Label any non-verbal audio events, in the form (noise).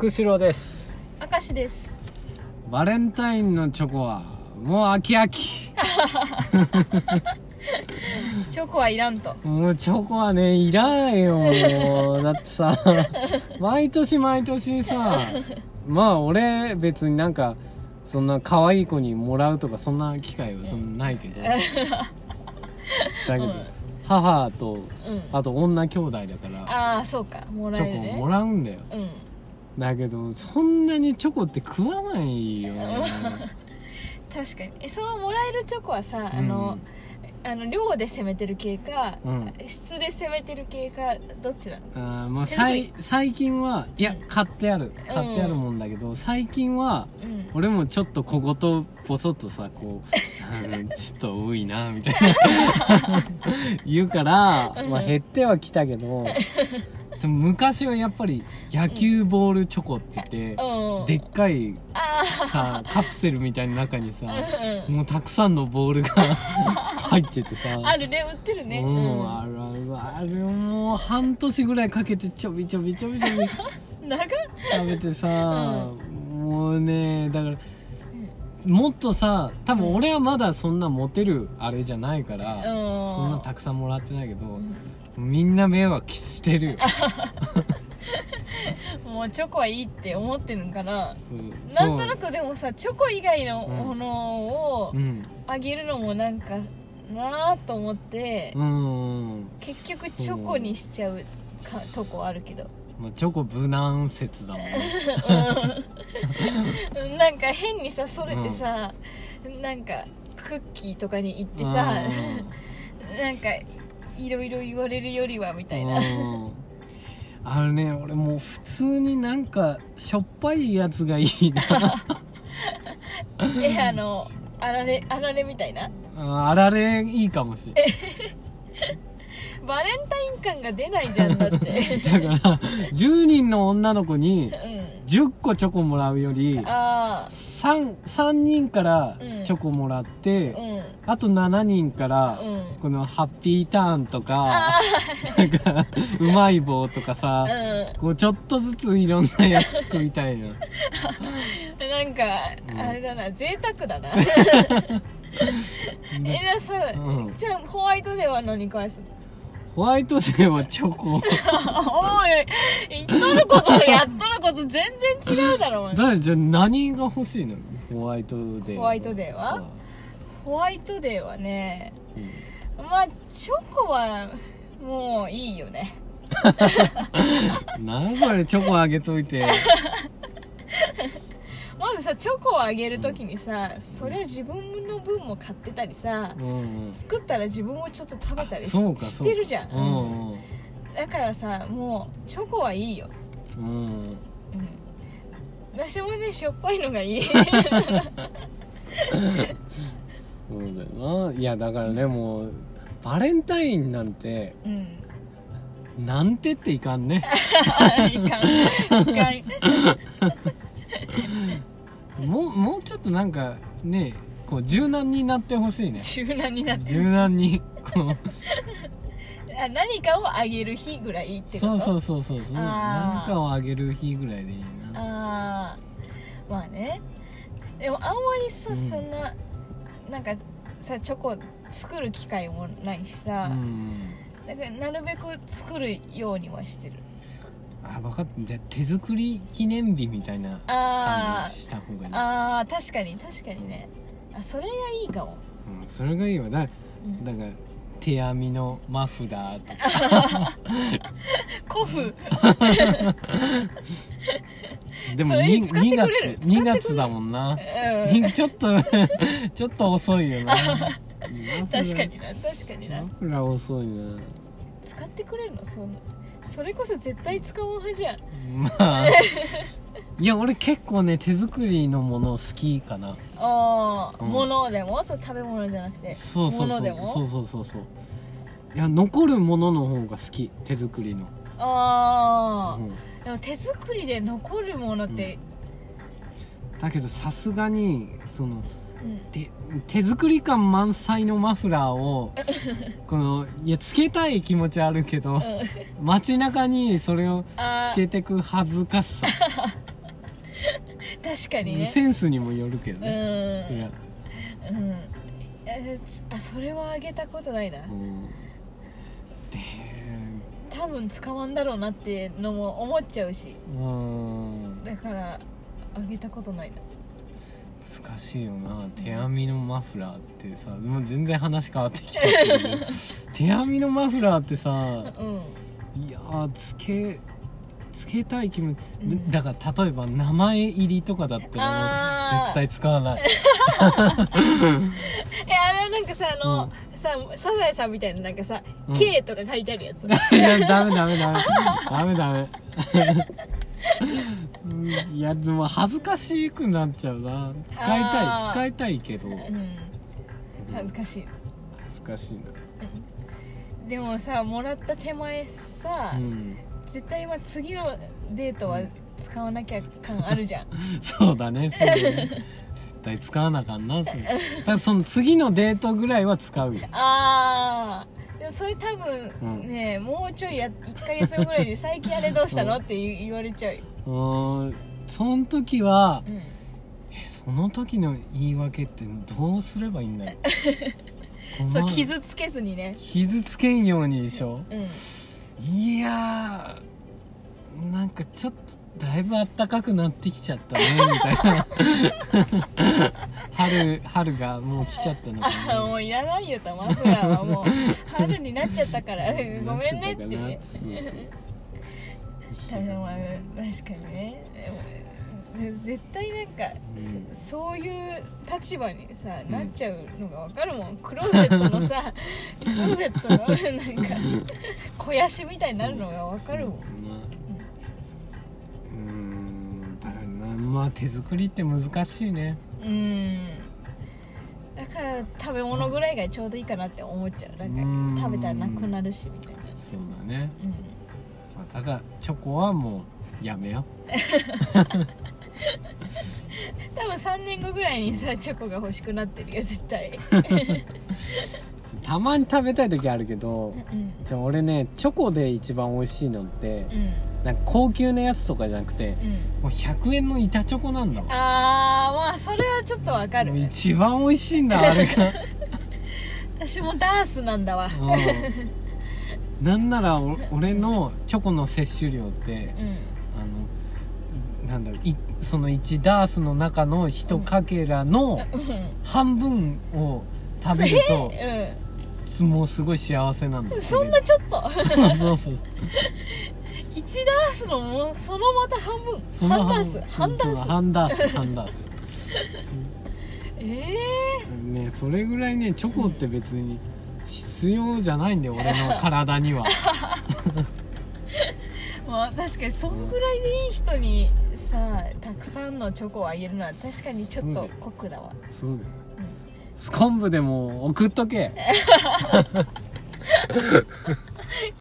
釧路です明石ですバレンタインのチョコはもう秋秋チョコはいらんともうチョコはねいらんよだってさ毎年毎年さまあ俺別になんかそんな可愛い子にもらうとかそんな機会はそんなないけど、だけど、うん母とうんあと女兄弟だからああそうかもらえるねョコもらうんだようんだけどそんなにチョコって食わないよ (laughs) 確かに。えそのもらえるチョコはさあの、あの量で攻めてる系か、うん。質で攻めてる系かどっちなの？あーまあ手作り。最最近はいや買ってある。買ってあるもんだけど、最近はうん。俺もちょっと小言ボソッとさこう (laughs) ちょっと多いなみたいな。(laughs) 言うから、まあ、減ってはきたけどでも昔はやっぱり野球ボールチョコって言って、うん。でっかいあさカプセルみたいな中にさあ、(laughs) うん。もうたくさんのボールが (laughs) 入っててさ。あるね売ってるね。うん、あるある。あれもう半年ぐらいかけてちょびちょびちょびちょび (laughs) 長っ。食べてさ、もうねだから、もっとさ多分俺はまだそんなモテるあれじゃないから、うん。そんなたくさんもらってないけど、みんな迷惑してる。よもうチョコはいいって思ってるんかなそう。なんとなくでもさチョコ以外のものをうん。あげるのもなんかなあと思って、うん。結局チョコにしちゃうかとこあるけど。まあ、チョコ無難説だもん。ねうん。なんか変にさそれてさ、なんかクッキーとかに行ってさなんかいろいろ言われるよりはみたいな。うん。あのね俺もう普通になんかしょっぱいやつがいいな。(laughs) えあのあられあられみたいな？ああられいいかもしれない (laughs) バレンタイン感が出ないじゃんだって。だから10人の女の子にうん。10個チョコもらうよりあ 3, 3人からうん。チョコもらって、あうん。あと7人から、うん。このハッピーターンとかあなんかうまい棒とかさ、ーこうちょっとずついろんなやつ食いたいなうんなん。かあれだな贅沢だな。(laughs) えじゃあさ、うん。じゃあホワイトデーは何返すの？ホワイトデーはチョコ。おい言っとることとやっとること全然違うだろお前。だじゃあ何が欲しいの？ホワイトデーホワイトデーは？さホワイトデーはねうん。まあチョコはもういいよね。(laughs) 何それチョコあげといて (laughs) まずさチョコをあげるときにさそれ自分の分も買ってたりさうん作ったら自分もちょっと食べたりししてるじゃん、そうかうん。だからさもうチョコはいいよ。うんうん。うん。私もねしょっぱいのがいい。そうだよな。いやだからねもうバレンタインなんてうん。なんてっていかんね。(laughs) いかん。いかん (laughs) もうもうちょっとなんかねこう柔軟になってほしいね。柔軟になって柔軟にこう。あ何かをあげる日ぐらいってこと？そうそうそうそう何かをあげる日ぐらいでいいな。ああまあね。でもあんまりさ、うんそんななんかさチョコ作る機会もないしさ、うん。だからなるべく作るようにはしてるあ分かったじゃあ手作り記念日みたいなあ感じした方がいい。ああー確かに確かにね。あそれがいいかも、うん、それがいいわ。だうん。だから手編みのマフラーとか。古風。(laughs) でもそれ 2, 使ってくれる。月2月だもんな。うんにちょっと (laughs) ちょっと遅いよな。(laughs) 確かにな確かにな。マフラー遅いな。使ってくれるの？そんそれこそ絶対使う派じゃん。まあいや俺結構ね手作りのもの好きかな。ああ、うん。物でも？そう食べ物じゃなくて。そうそうそう。物でも？そうそうそうそう。いや残るものの方が好き手作りの、ああ、うん。でも手作りで残るものって、だけどさすがにそのうん。手手作り感満載のマフラーを (laughs) このいやつけたい気持ちあるけどうん。街中にそれをあつけてく恥ずかしさ。(laughs) 確かにね。センスにもよるけどうん。ねうん。あそれはあげたことないな。うん。で多分使わんだろうなってのも思っちゃうし。うん。だからあげたことないな難しいよな。手編みのマフラーってさもう全然話変わってきたけど (laughs) 手編みのマフラーってさうん。いやーつけつけたい気分、うん。だから例えば名前入りとかだったら絶対使わない。(laughs) えあれなんかさあの、さサザエさんみたいななんかさ「うん。K」とか書いてあるやつ、(laughs) いやダメダメダメ。ダメダメうん。いやでも恥ずかしくなっちゃうな。使いたい使いたいけど。うん。恥ずかしい。恥ずかしいな。でもさもらった手前さ、うん。絶対今次のデートは使わなきゃ感あるじゃん。(laughs) そうだねそうだね。絶対使わなあかんなそれ。だからその次のデートぐらいは使うよ。ああでもそれ多分うん。ね、もうちょいや1ヶ月後ぐらいで最近あれどうしたの？って言言われちゃう。よ、うーんその時はうん、えその時の言い訳ってどうすればいいんだよ (laughs) そう困る傷つけずにね。傷つけんようにでしょう。ん。いやーなんかちょっとだいぶ暖かくなってきちゃったねみたいな。春春がもう来ちゃったのかあなもういらないよとマフラーはもう。春になっちゃったから。(laughs) ごめんねって。ねそうそうそう確かにね。でも絶対なんか、うん。そそういう立場にさ、うんなっちゃうのが分かるもん。クローゼットのさクローゼットのなんか肥やしみたいになるのが分かるもん。うーん。だからなまあ手作りって難しいね。うん。だから食べ物ぐらいがちょうどいいかなって思っちゃう。なんか食べたらなくなるしみたいな。そうだね、うんまあ、ただチョコはもうやめよ多分3年後ぐらいにさチョコが欲しくなってるよ絶対。たまに食べたい時あるけどうんじゃあ俺ねチョコで一番美味しいのってうん。なんか高級なやつとかじゃなくてうん。もう100円の板チョコなんだわあーまあそれはちょっとわかる。一番美味しいんだあれが、(laughs) 私もダースなんだわ。うん、なんならお俺のチョコの摂取量ってうん。あのなんだろういその1ダースの中の1かけらのうん。半分を食べると (laughs) うもうすごい幸せなんだん (laughs) そんなちょっと？(laughs) そうそうそう。1ダースのもうそのまた半分？半ダース？半ダそうそう半ダース半ダース。ええねそれぐらいねチョコって別に必要じゃないんだよ俺の体には。(laughs) まあ確かにそんぐらいでいい人にさたくさんのチョコをあげるのは確かにちょっと酷だわ。そうだよ。スコンブでも送っとけ (laughs)